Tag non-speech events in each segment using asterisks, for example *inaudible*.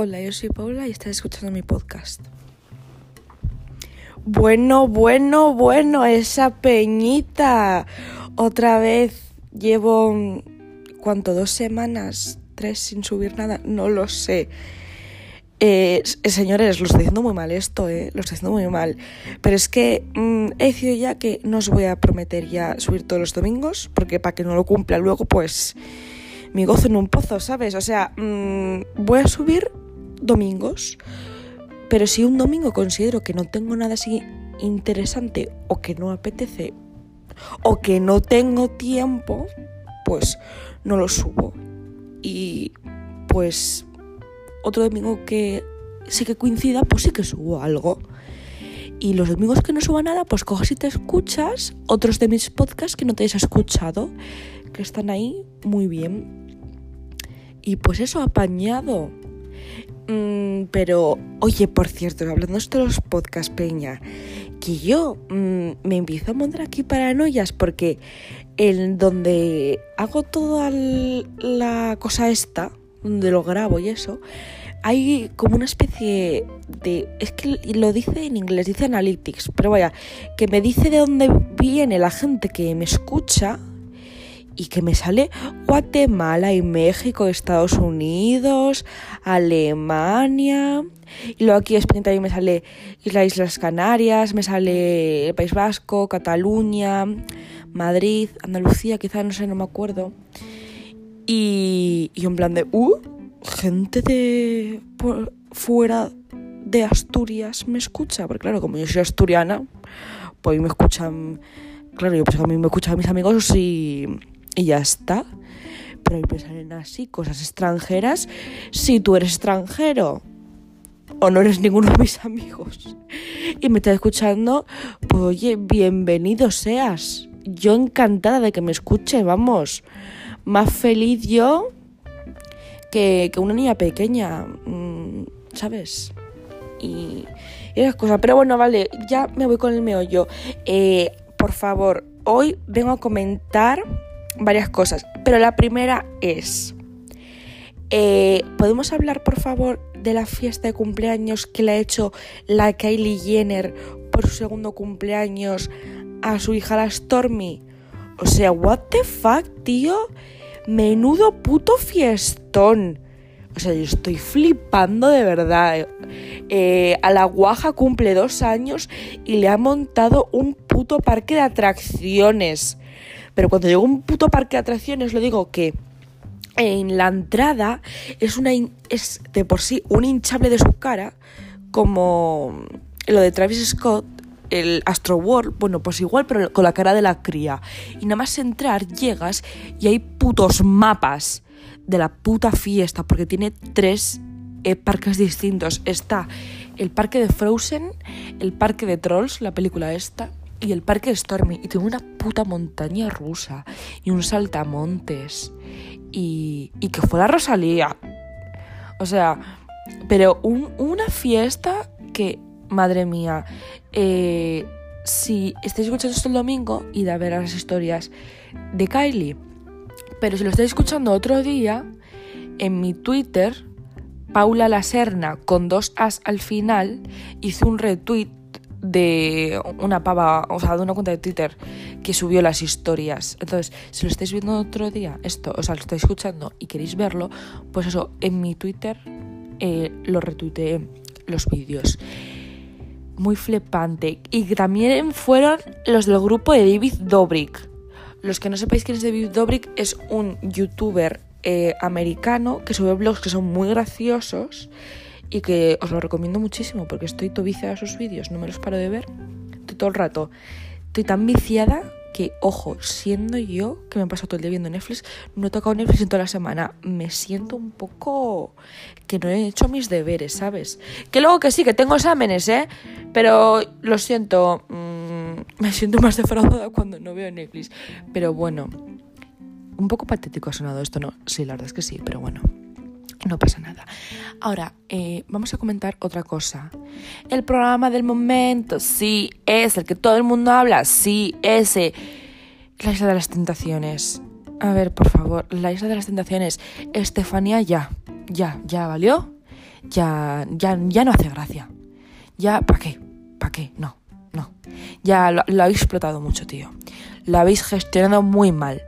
Hola, yo soy Paula y estás escuchando mi podcast. Bueno, bueno, bueno, esa peñita. Otra vez llevo, ¿cuánto? ¿Dos semanas? ¿Tres sin subir nada? No lo sé. Eh, señores, lo estoy diciendo muy mal esto, eh, lo estoy diciendo muy mal. Pero es que mm, he decidido ya que no os voy a prometer ya subir todos los domingos, porque para que no lo cumpla luego, pues mi gozo en un pozo, ¿sabes? O sea, mm, voy a subir domingos, pero si un domingo considero que no tengo nada así interesante o que no apetece o que no tengo tiempo, pues no lo subo. Y pues otro domingo que sí que coincida, pues sí que subo algo. Y los domingos que no suba nada, pues coges y te escuchas otros de mis podcasts que no te hayas escuchado, que están ahí muy bien. Y pues eso, apañado. Mm, pero, oye, por cierto, hablando de los podcasts, Peña, que yo mm, me empiezo a montar aquí paranoias porque en donde hago toda la cosa esta, donde lo grabo y eso, hay como una especie de... Es que lo dice en inglés, dice analytics, pero vaya, que me dice de dónde viene la gente que me escucha y que me sale Guatemala y México, Estados Unidos, Alemania. Y luego aquí España también me sale Islas Islas Canarias, me sale el País Vasco, Cataluña, Madrid, Andalucía, quizás no sé, no me acuerdo. Y, y en plan de, uh, gente de fuera de Asturias me escucha. Porque claro, como yo soy asturiana, pues me escuchan, claro, yo pues a mí me escuchan mis amigos y y ya está. Pero ahí me salen así cosas extranjeras si tú eres extranjero o no eres ninguno de mis amigos y me estás escuchando, pues oye, bienvenido seas. Yo encantada de que me escuche, vamos. Más feliz yo que, una niña pequeña, mm, ¿sabes? Y, y esas cosas. Pero bueno, vale, ya me voy con el meollo. Eh, por favor, hoy vengo a comentar varias cosas, pero la primera es, eh, ¿podemos hablar por favor de la fiesta de cumpleaños que le ha hecho la Kylie Jenner por su segundo cumpleaños a su hija la Stormy? O sea, what the fuck, tío? Menudo puto fiestón. O sea, yo estoy flipando de verdad. Eh, a la guaja cumple dos años y le ha montado un puto parque de atracciones. Pero cuando llego a un puto parque de atracciones, lo digo que en la entrada es una es de por sí un hinchable de su cara, como lo de Travis Scott, el Astro World, bueno, pues igual, pero con la cara de la cría. Y nada más entrar, llegas y hay putos mapas de la puta fiesta, porque tiene tres eh, parques distintos. Está el parque de Frozen, el parque de Trolls, la película esta, y el parque Stormy. Y tengo una puta montaña rusa y un saltamontes. Y, y que fue la Rosalía. O sea, pero una fiesta que, madre mía, eh, si estáis escuchando esto el domingo, id a ver las historias de Kylie. Pero si lo estáis escuchando otro día, en mi Twitter, Paula La Serna, con dos as al final, hizo un retweet de una pava, o sea, de una cuenta de Twitter que subió las historias. Entonces, si lo estáis viendo otro día, esto, o sea, lo estáis escuchando y queréis verlo, pues eso, en mi Twitter eh, lo retuiteé los vídeos. Muy flipante. Y también fueron los del grupo de David Dobrik. Los que no sepáis quién es David Dobrik, es un youtuber eh, americano que sube blogs que son muy graciosos y que os lo recomiendo muchísimo porque estoy tobicia a sus vídeos, no me los paro de ver estoy todo el rato. Estoy tan viciada que, ojo, siendo yo, que me he pasado todo el día viendo Netflix, no he tocado Netflix en toda la semana. Me siento un poco que no he hecho mis deberes, ¿sabes? Que luego que sí, que tengo exámenes, ¿eh? Pero lo siento, mm, *laughs* me siento más defraudada cuando no veo Netflix. Pero bueno, un poco patético ha sonado esto, ¿no? Sí, la verdad es que sí, pero bueno no pasa nada. Ahora, eh, vamos a comentar otra cosa. El programa del momento, sí, es el que todo el mundo habla, sí, ese. La isla de las tentaciones. A ver, por favor, la isla de las tentaciones. Estefanía, ya, ya, ya valió. ya, ya, ya no hace gracia. Ya, ¿para qué? ¿Para qué? No, no. Ya lo, lo habéis explotado mucho, tío. Lo habéis gestionado muy mal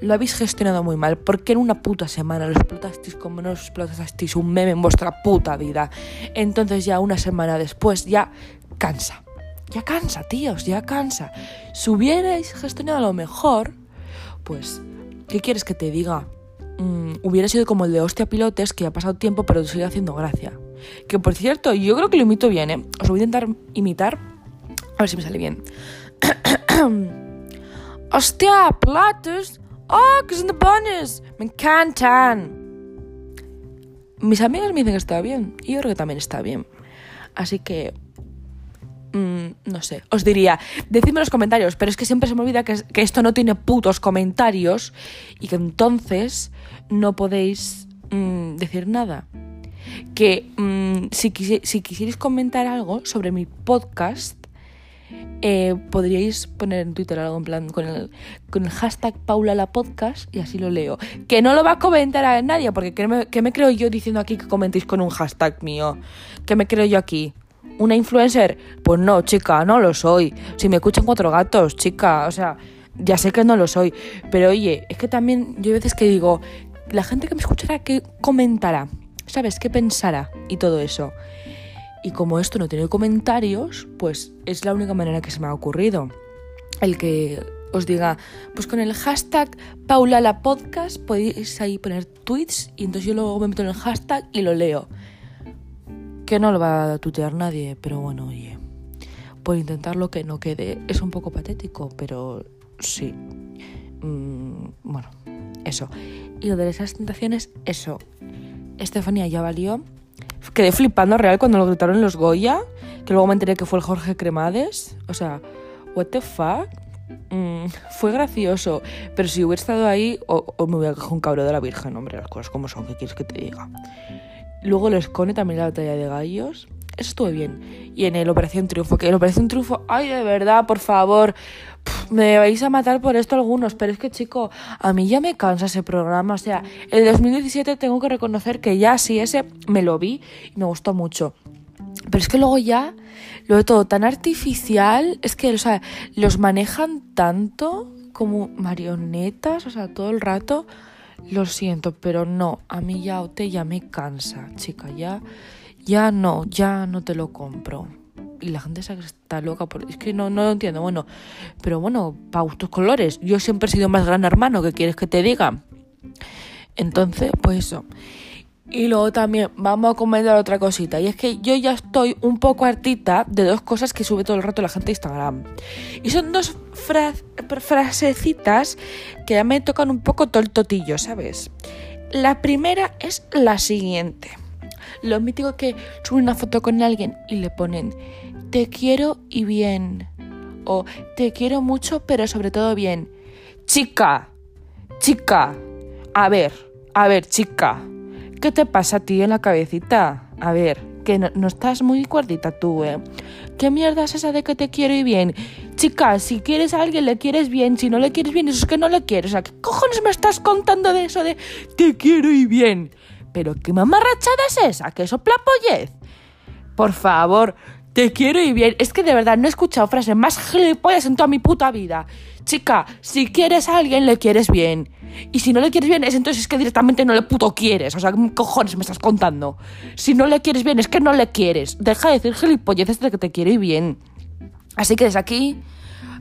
lo habéis gestionado muy mal, porque en una puta semana lo explotasteis como no explotasteis un meme en vuestra puta vida. Entonces ya una semana después ya cansa. Ya cansa, tíos, ya cansa. Si hubierais gestionado lo mejor, pues, ¿qué quieres que te diga? Mm, hubiera sido como el de hostia pilotes, que ha pasado tiempo, pero sigue haciendo gracia. Que por cierto, yo creo que lo imito bien, ¿eh? Os voy a intentar imitar. A ver si me sale bien. *coughs* hostia, platos. ¡Oh, que son de pones! ¡Me encantan! Mis amigas me dicen que está bien. Y yo creo que también está bien. Así que... Mm, no sé, os diría, decidme en los comentarios, pero es que siempre se me olvida que, esto no tiene putos comentarios y que entonces no podéis mm, decir nada. Que mm, si, si quisierais comentar algo sobre mi podcast, eh, podríais poner en Twitter algo en plan con el, con el hashtag Paula la podcast y así lo leo. Que no lo va a comentar a nadie, porque ¿qué me, me creo yo diciendo aquí que comentéis con un hashtag mío? ¿Qué me creo yo aquí? ¿Una influencer? Pues no, chica, no lo soy. Si me escuchan cuatro gatos, chica, o sea, ya sé que no lo soy. Pero oye, es que también yo hay veces que digo, la gente que me escuchará, ¿qué comentará? ¿Sabes? ¿Qué pensará? Y todo eso. Y como esto no tiene comentarios, pues es la única manera que se me ha ocurrido. El que os diga, pues con el hashtag Paula la podcast podéis ahí poner tweets y entonces yo luego me meto en el hashtag y lo leo. Que no lo va a tutear nadie, pero bueno, oye, por intentarlo que no quede. Es un poco patético, pero sí. Mm, bueno, eso. Y lo de esas tentaciones, eso. Estefanía ya valió quedé flipando real cuando lo gritaron los Goya, que luego me enteré que fue el Jorge Cremades. O sea, what the fuck? Mm, fue gracioso, pero si hubiera estado ahí, o, me hubiera cogido un cabro de la Virgen, hombre, las cosas como son, ¿qué quieres que te diga? Luego el Escone también la batalla de gallos. Eso estuvo bien. Y en el Operación Triunfo, que el Operación Triunfo, ay, de verdad, por favor, me vais a matar por esto algunos, pero es que, chico, a mí ya me cansa ese programa. O sea, el 2017 tengo que reconocer que ya sí, ese me lo vi y me gustó mucho. Pero es que luego ya lo de todo tan artificial, es que, o sea, los manejan tanto como marionetas, o sea, todo el rato. Lo siento, pero no, a mí ya OT ya me cansa, chica, ya ya no, ya no te lo compro. Y la gente está loca por... Es que no, no lo entiendo. Bueno, pero bueno, para gustos colores. Yo siempre he sido más gran hermano, ¿qué quieres que te diga? Entonces, pues eso. Y luego también vamos a comentar otra cosita. Y es que yo ya estoy un poco hartita de dos cosas que sube todo el rato la gente de Instagram. Y son dos frasecitas que ya me tocan un poco todo el totillo, ¿sabes? La primera es la siguiente. Lo mítico que suben una foto con alguien y le ponen te quiero y bien. O te quiero mucho, pero sobre todo bien. Chica, chica, a ver, a ver, chica, ¿qué te pasa a ti en la cabecita? A ver, que no, estás muy cuerdita tú, ¿eh? ¿Qué mierda es esa de que te quiero y bien? Chica, si quieres a alguien le quieres bien, si no le quieres bien, eso es que no le quieres. Sea, ¿qué cojones me estás contando de eso de te quiero y bien? ¿Pero qué mamarrachada es esa? ¿Qué soplapollez? Por favor, te quiero y bien. Es que de verdad no he escuchado frases más gilipollas en toda mi puta vida. Chica, si quieres a alguien, le quieres bien. Y si no le quieres bien, es entonces que directamente no le puto quieres. O sea, ¿qué cojones me estás contando? Si no le quieres bien, es que no le quieres. Deja de decir gilipolleces de que te quiere bien. Así que desde aquí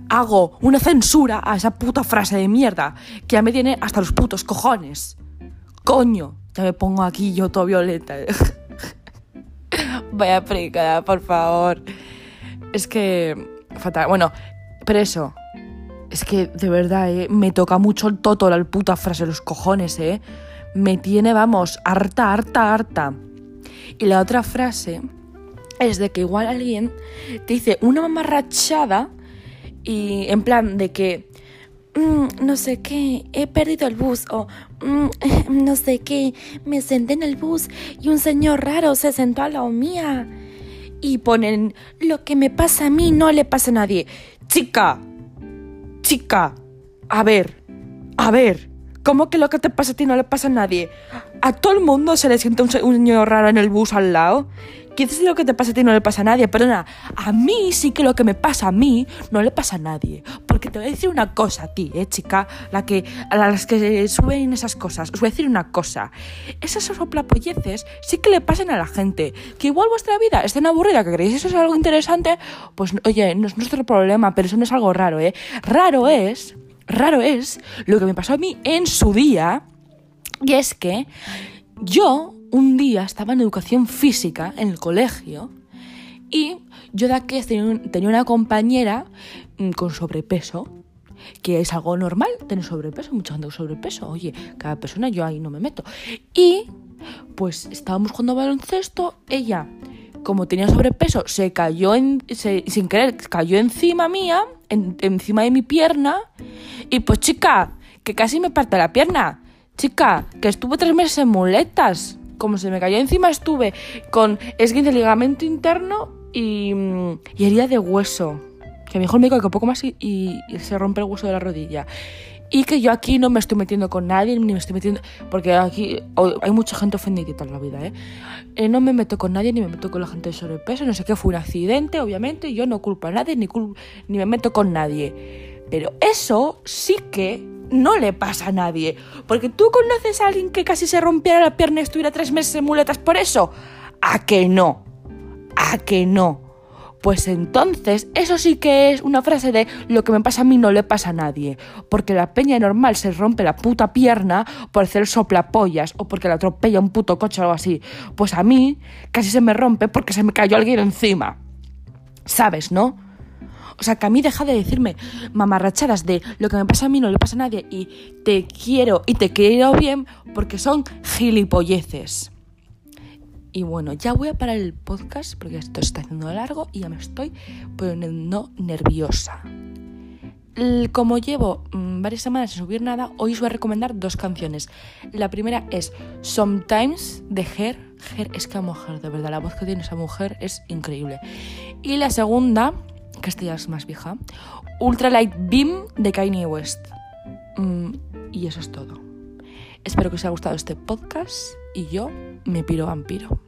hago una censura a esa puta frase de mierda que ya me tiene hasta los putos cojones. Coño me pongo aquí yo todo violeta. Vaya precada, por favor. Es que. Fatal. Bueno, pero eso. Es que de verdad, ¿eh? me toca mucho el toto, la puta frase, los cojones, ¿eh? Me tiene, vamos, harta, harta, harta. Y la otra frase es de que igual alguien te dice una mamarrachada y en plan de que Mm, no sé qué, he perdido el bus o mm, *laughs* no sé qué, me senté en el bus y un señor raro se sentó a la mía. Y ponen, lo que me pasa a mí no le pasa a nadie. Chica, chica, a ver, a ver, ¿Cómo que lo que te pasa a ti no le pasa a nadie? A todo el mundo se le siente un, se- un niño raro en el bus al lado. ¿Qué dices lo que te pasa a ti no le pasa a nadie? Perdona, a mí sí que lo que me pasa a mí no le pasa a nadie. Porque te voy a decir una cosa a ti, eh, chica, la que, a las que suben esas cosas. Os voy a decir una cosa. Esas soplapolleces sí que le pasan a la gente. Que igual vuestra vida es tan aburrida que creéis eso es algo interesante, pues oye, no es nuestro problema, pero eso no es algo raro, ¿eh? Raro es, raro es lo que me pasó a mí en su día. Y es que yo un día estaba en educación física en el colegio y yo de aquí tenía, un- tenía una compañera mm, con sobrepeso, que es algo normal tener sobrepeso, mucha gente con sobrepeso. Oye, cada persona yo ahí no me meto. Y pues estábamos jugando baloncesto, ella, como tenía sobrepeso, se cayó en, sin querer, cayó encima mía, en- encima de mi pierna, y pues chica, que casi me parte la pierna. Chica, que estuve tres meses en muletas. Como se me cayó encima, estuve con esguince de ligamento interno y, mm, y herida de hueso. Que me dijo el médico que poco más y, se rompe el hueso de la rodilla. Y que yo aquí no me estoy metiendo con nadie, ni me estoy metiendo. Porque aquí hay mucha gente ofendidita en la vida, ¿eh? Eh, No me meto con nadie, ni me meto con la gente de sobrepeso, no sé qué, fue un accidente, obviamente. Yo no culpo a nadie, ni, cul- ni me meto con nadie. Pero eso sí que no le pasa a nadie. Porque tú conoces a alguien que casi se rompiera la pierna y estuviera tres meses en muletas por eso. ¿A que no? ¿A que no? Pues entonces, eso sí que es una frase de lo que me pasa a mí no le pasa a nadie. Porque la peña normal se rompe la puta pierna por hacer soplapollas o porque la atropella un puto coche o algo así. Pues a mí casi se me rompe porque se me cayó alguien encima. ¿Sabes, no? O sea, que a mí deja de decirme mamarrachadas de lo que me pasa a mí no le pasa a nadie y te quiero y te quiero bien porque son gilipolleces. Y bueno, ya voy a parar el podcast porque esto está haciendo largo y ya me estoy poniendo nerviosa. Como llevo mm, varias semanas sin subir nada, hoy os voy a recomendar dos canciones. La primera es Sometimes de Her. Her es que Her, de verdad, la voz que tiene esa mujer es increíble. Y la segunda, que ya es más vieja, Ultralight Beam de Kanye West. Mm, y eso es todo. Espero que os haya gustado este podcast y yo me piro vampiro.